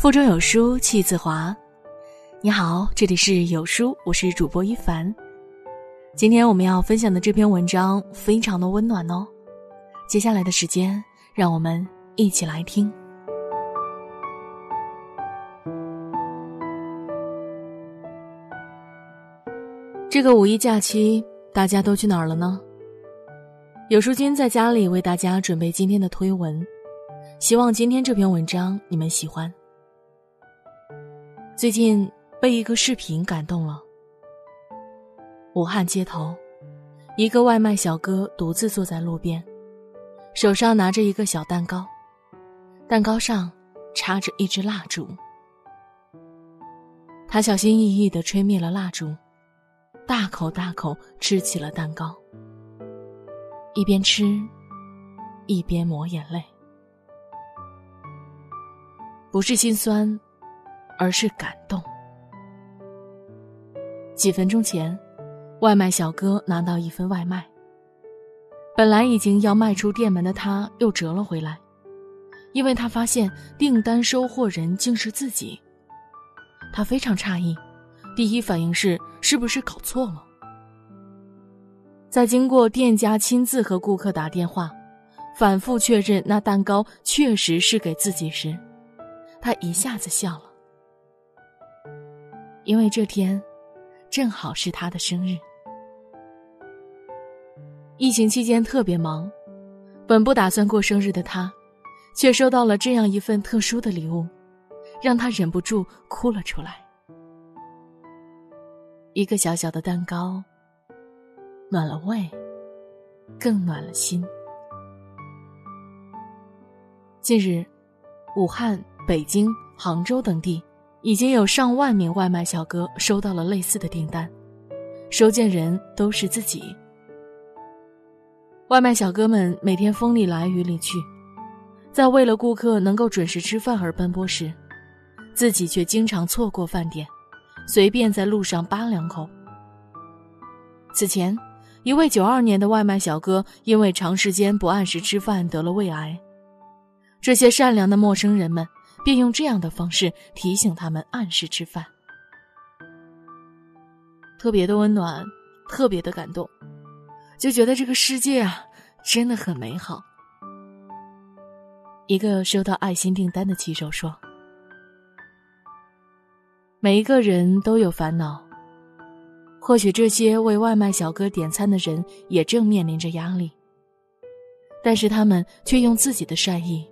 腹中有书气自华。你好，这里是有书，我是主播一凡。今天我们要分享的这篇文章非常的温暖哦。接下来的时间，让我们一起来听。这个五一假期，大家都去哪儿了呢？有书君在家里为大家准备今天的推文，希望今天这篇文章你们喜欢。最近被一个视频感动了。武汉街头，一个外卖小哥独自坐在路边，手上拿着一个小蛋糕，蛋糕上插着一支蜡烛。他小心翼翼地吹灭了蜡烛，大口大口吃起了蛋糕，一边吃，一边抹眼泪，不是心酸。而是感动。几分钟前，外卖小哥拿到一份外卖。本来已经要迈出店门的他，又折了回来，因为他发现订单收货人竟是自己。他非常诧异，第一反应是是不是搞错了。在经过店家亲自和顾客打电话，反复确认那蛋糕确实是给自己时，他一下子笑了。因为这天，正好是他的生日。疫情期间特别忙，本不打算过生日的他，却收到了这样一份特殊的礼物，让他忍不住哭了出来。一个小小的蛋糕，暖了胃，更暖了心。近日，武汉、北京、杭州等地。已经有上万名外卖小哥收到了类似的订单，收件人都是自己。外卖小哥们每天风里来雨里去，在为了顾客能够准时吃饭而奔波时，自己却经常错过饭点，随便在路上扒两口。此前，一位九二年的外卖小哥因为长时间不按时吃饭得了胃癌，这些善良的陌生人们。便用这样的方式提醒他们按时吃饭，特别的温暖，特别的感动，就觉得这个世界啊真的很美好。一个收到爱心订单的骑手说：“每一个人都有烦恼，或许这些为外卖小哥点餐的人也正面临着压力，但是他们却用自己的善意。”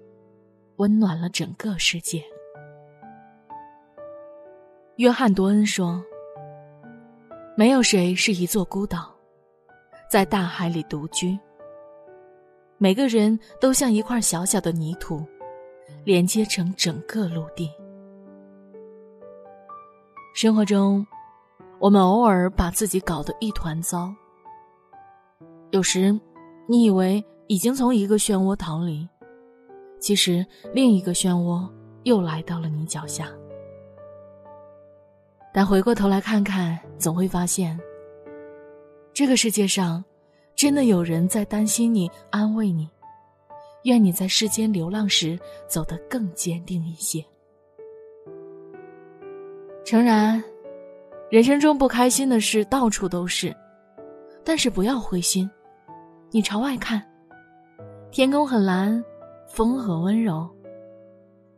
温暖了整个世界。约翰·多恩说：“没有谁是一座孤岛，在大海里独居。每个人都像一块小小的泥土，连接成整个陆地。生活中，我们偶尔把自己搞得一团糟。有时，你以为已经从一个漩涡逃离。”其实，另一个漩涡又来到了你脚下。但回过头来看看，总会发现，这个世界上，真的有人在担心你、安慰你，愿你在世间流浪时走得更坚定一些。诚然，人生中不开心的事到处都是，但是不要灰心，你朝外看，天空很蓝。风和温柔，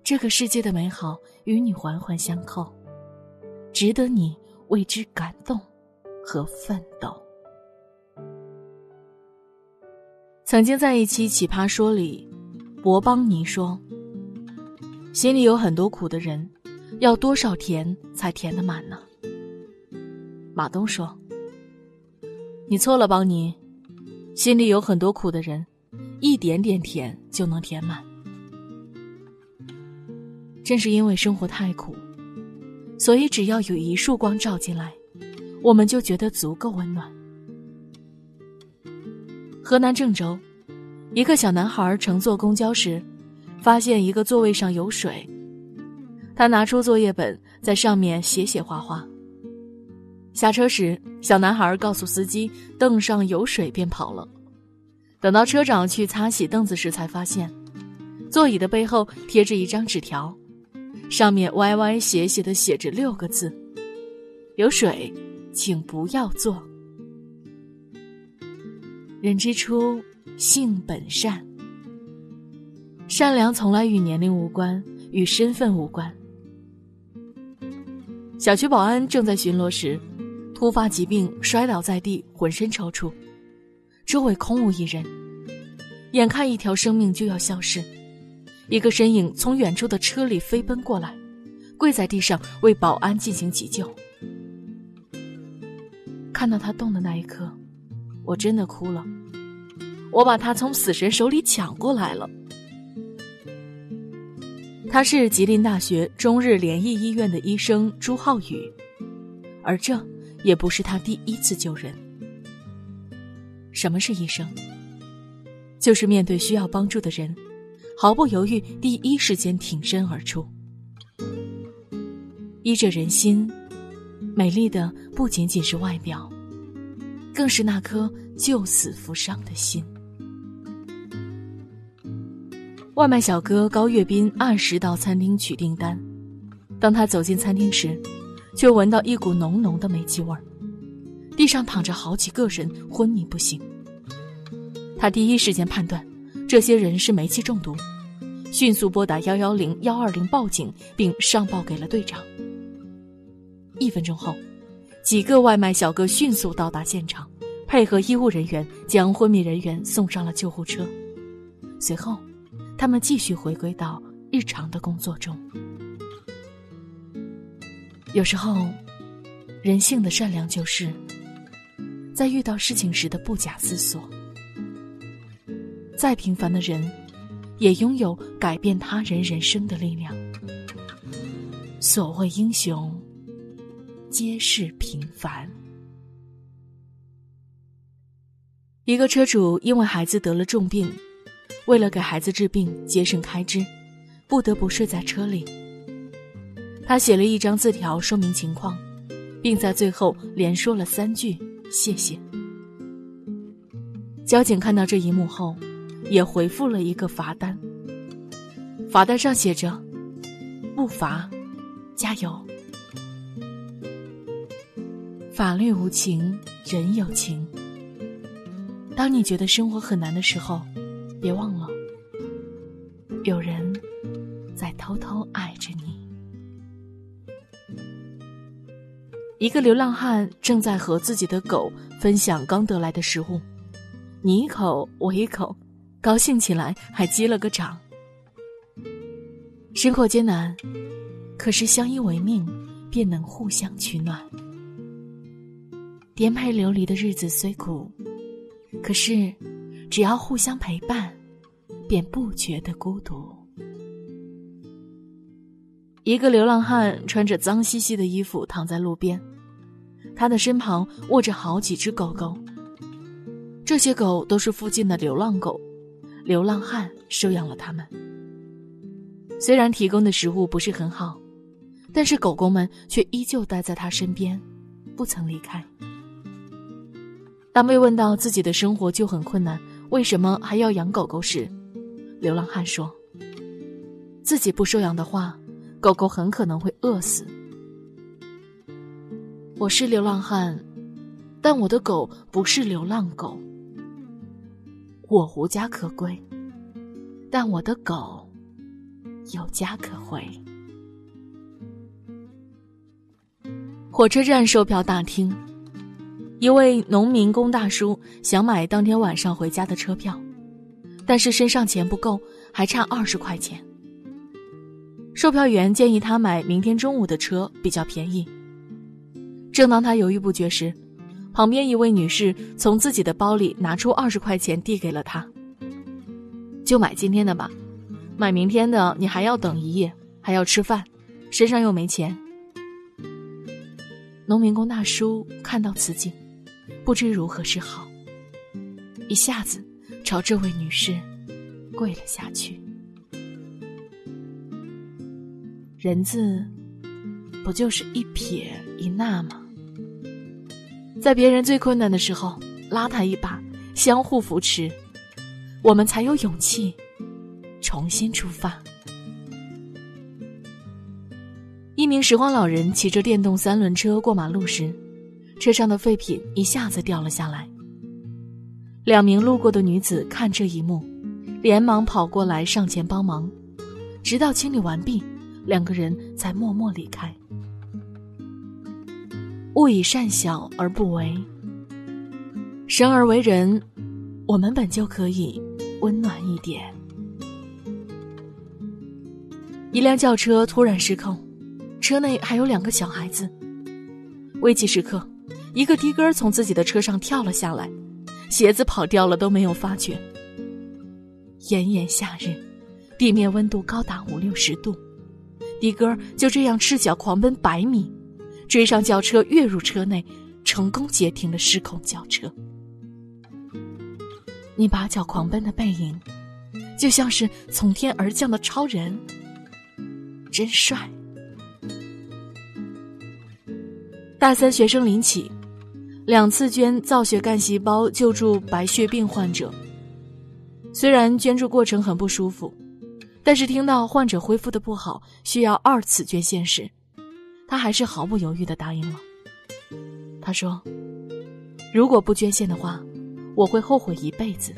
这个世界的美好与你环环相扣，值得你为之感动和奋斗。曾经在一期《奇葩说》里，博邦尼说：“心里有很多苦的人，要多少甜才甜得满呢？”马东说：“你错了，邦尼，心里有很多苦的人。”一点点甜就能填满。正是因为生活太苦，所以只要有一束光照进来，我们就觉得足够温暖。河南郑州，一个小男孩乘坐公交时，发现一个座位上有水，他拿出作业本在上面写写画画。下车时，小男孩告诉司机凳上有水，便跑了。等到车长去擦洗凳子时，才发现，座椅的背后贴着一张纸条，上面歪歪斜斜的写着六个字：“有水，请不要坐。”人之初，性本善。善良从来与年龄无关，与身份无关。小区保安正在巡逻时，突发疾病摔倒在地，浑身抽搐，周围空无一人，眼看一条生命就要消失，一个身影从远处的车里飞奔过来，跪在地上为保安进行急救。看到他动的那一刻，我真的哭了。我把他从死神手里抢过来了。他是吉林大学中日联谊医院的医生朱浩宇，而这也不是他第一次救人。什么是医生？就是面对需要帮助的人，毫不犹豫，第一时间挺身而出。医者仁心，美丽的不仅仅是外表，更是那颗救死扶伤的心。外卖小哥高跃斌按时到餐厅取订单，当他走进餐厅时，却闻到一股浓浓的煤气味儿。地上躺着好几个人，昏迷不醒。他第一时间判断，这些人是煤气中毒，迅速拨打幺幺零幺二零报警，并上报给了队长。一分钟后，几个外卖小哥迅速到达现场，配合医务人员将昏迷人员送上了救护车。随后。他们继续回归到日常的工作中。有时候，人性的善良就是在遇到事情时的不假思索。再平凡的人，也拥有改变他人人生的力量。所谓英雄，皆是平凡。一个车主因为孩子得了重病。为了给孩子治病节省开支，不得不睡在车里。他写了一张字条说明情况，并在最后连说了三句“谢谢”。交警看到这一幕后，也回复了一个罚单。罚单上写着：“不罚，加油。”法律无情，人有情。当你觉得生活很难的时候。别忘了，有人在偷偷爱一个流浪汉正在和自己的狗分享刚得来的食物，你一口我一口，高兴起来还击了个掌。生活艰难，可是相依为命，便能互相取暖。颠沛流离的日子虽苦，可是。只要互相陪伴，便不觉得孤独。一个流浪汉穿着脏兮兮的衣服躺在路边，他的身旁卧着好几只狗狗。这些狗都是附近的流浪狗，流浪汉收养了它们。虽然提供的食物不是很好，但是狗狗们却依旧待在他身边，不曾离开。当被问到自己的生活就很困难。为什么还要养狗狗时，流浪汉说：“自己不收养的话，狗狗很可能会饿死。”我是流浪汉，但我的狗不是流浪狗。我无家可归，但我的狗有家可回。火车站售票大厅。一位农民工大叔想买当天晚上回家的车票，但是身上钱不够，还差二十块钱。售票员建议他买明天中午的车，比较便宜。正当他犹豫不决时，旁边一位女士从自己的包里拿出二十块钱递给了他：“就买今天的吧，买明天的你还要等一夜，还要吃饭，身上又没钱。”农民工大叔看到此景。不知如何是好，一下子朝这位女士跪了下去。人字不就是一撇一捺吗？在别人最困难的时候拉他一把，相互扶持，我们才有勇气重新出发。一名拾荒老人骑着电动三轮车过马路时，车上的废品一下子掉了下来。两名路过的女子看这一幕，连忙跑过来上前帮忙，直到清理完毕，两个人才默默离开。勿以善小而不为，生而为人，我们本就可以温暖一点。一辆轿车突然失控，车内还有两个小孩子。危急时刻，一个的哥从自己的车上跳了下来。鞋子跑掉了都没有发觉。炎炎夏日，地面温度高达五六十度，的哥就这样赤脚狂奔百米，追上轿车，跃入车内，成功截停了失控轿车。你拔脚狂奔的背影，就像是从天而降的超人，真帅。大三学生林启。两次捐造血干细胞救助白血病患者，虽然捐助过程很不舒服，但是听到患者恢复的不好，需要二次捐献时，他还是毫不犹豫的答应了。他说：“如果不捐献的话，我会后悔一辈子。”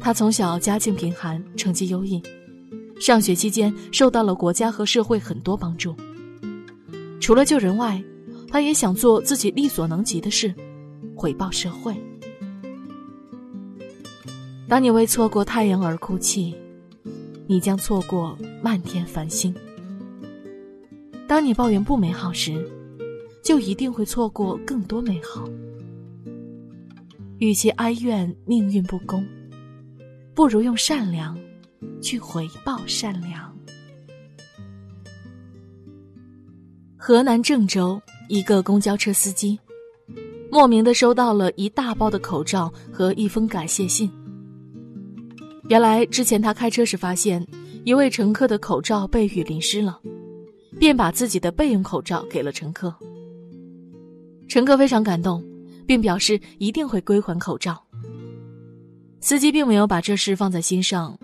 他从小家境贫寒，成绩优异，上学期间受到了国家和社会很多帮助，除了救人外。他也想做自己力所能及的事，回报社会。当你为错过太阳而哭泣，你将错过漫天繁星；当你抱怨不美好时，就一定会错过更多美好。与其哀怨命运不公，不如用善良去回报善良。河南郑州。一个公交车司机，莫名的收到了一大包的口罩和一封感谢信。原来之前他开车时发现一位乘客的口罩被雨淋湿了，便把自己的备用口罩给了乘客。乘客非常感动，并表示一定会归还口罩。司机并没有把这事放在心上，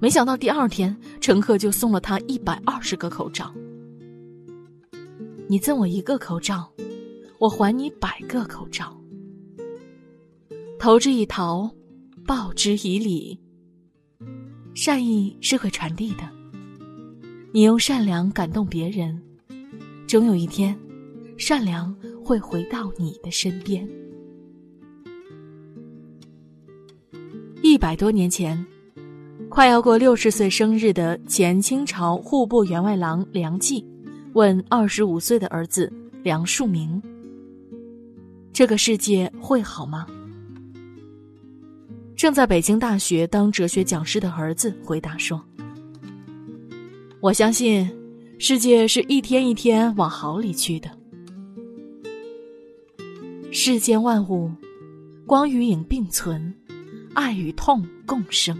没想到第二天乘客就送了他一百二十个口罩。你赠我一个口罩，我还你百个口罩。投之以桃，报之以李。善意是会传递的，你用善良感动别人，终有一天，善良会回到你的身边。一百多年前，快要过六十岁生日的前清朝户部员外郎梁冀。问二十五岁的儿子梁漱溟：“这个世界会好吗？”正在北京大学当哲学讲师的儿子回答说：“我相信，世界是一天一天往好里去的。世间万物，光与影并存，爱与痛共生。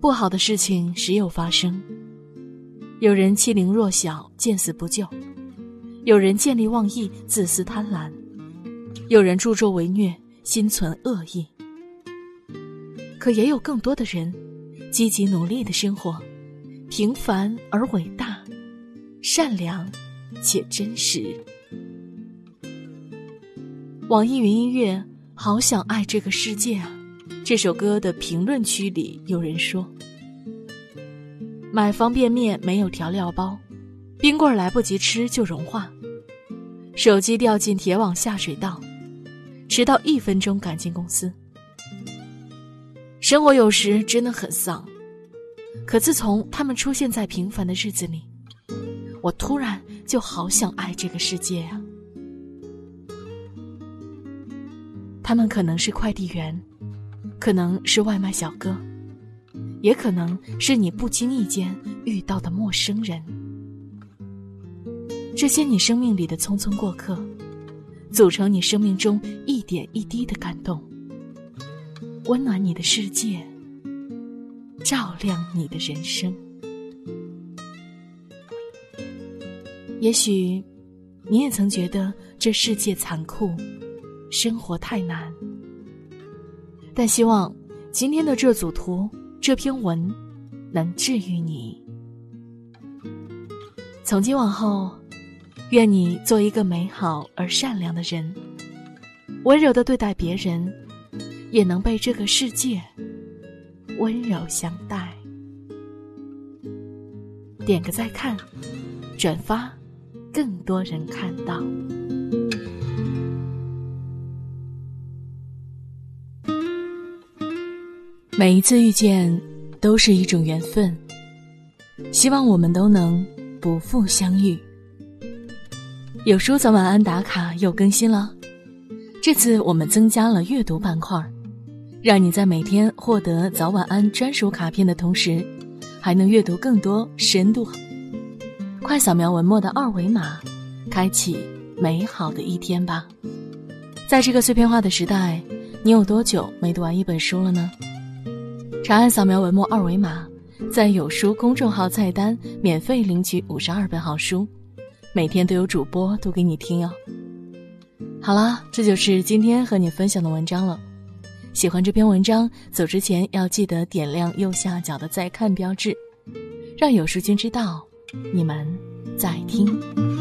不好的事情时有发生。”有人欺凌弱小，见死不救；有人见利忘义，自私贪婪；有人助纣为虐，心存恶意。可也有更多的人，积极努力的生活，平凡而伟大，善良且真实。网易云音乐《好想爱这个世界啊》这首歌的评论区里有人说。买方便面没有调料包，冰棍来不及吃就融化，手机掉进铁网下水道，迟到一分钟赶进公司。生活有时真的很丧，可自从他们出现在平凡的日子里，我突然就好想爱这个世界啊！他们可能是快递员，可能是外卖小哥。也可能是你不经意间遇到的陌生人，这些你生命里的匆匆过客，组成你生命中一点一滴的感动，温暖你的世界，照亮你的人生。也许，你也曾觉得这世界残酷，生活太难，但希望今天的这组图。这篇文能治愈你。从今往后，愿你做一个美好而善良的人，温柔的对待别人，也能被这个世界温柔相待。点个再看，转发，更多人看到。每一次遇见，都是一种缘分。希望我们都能不负相遇。有书早晚安打卡又更新了，这次我们增加了阅读板块，让你在每天获得早晚安专属卡片的同时，还能阅读更多深度。快扫描文末的二维码，开启美好的一天吧。在这个碎片化的时代，你有多久没读完一本书了呢？长按扫描文末二维码。在有书公众号菜单免费领取五十二本好书，每天都有主播读给你听哦。好了，这就是今天和你分享的文章了。喜欢这篇文章，走之前要记得点亮右下角的再看标志，让有书君知道你们在听。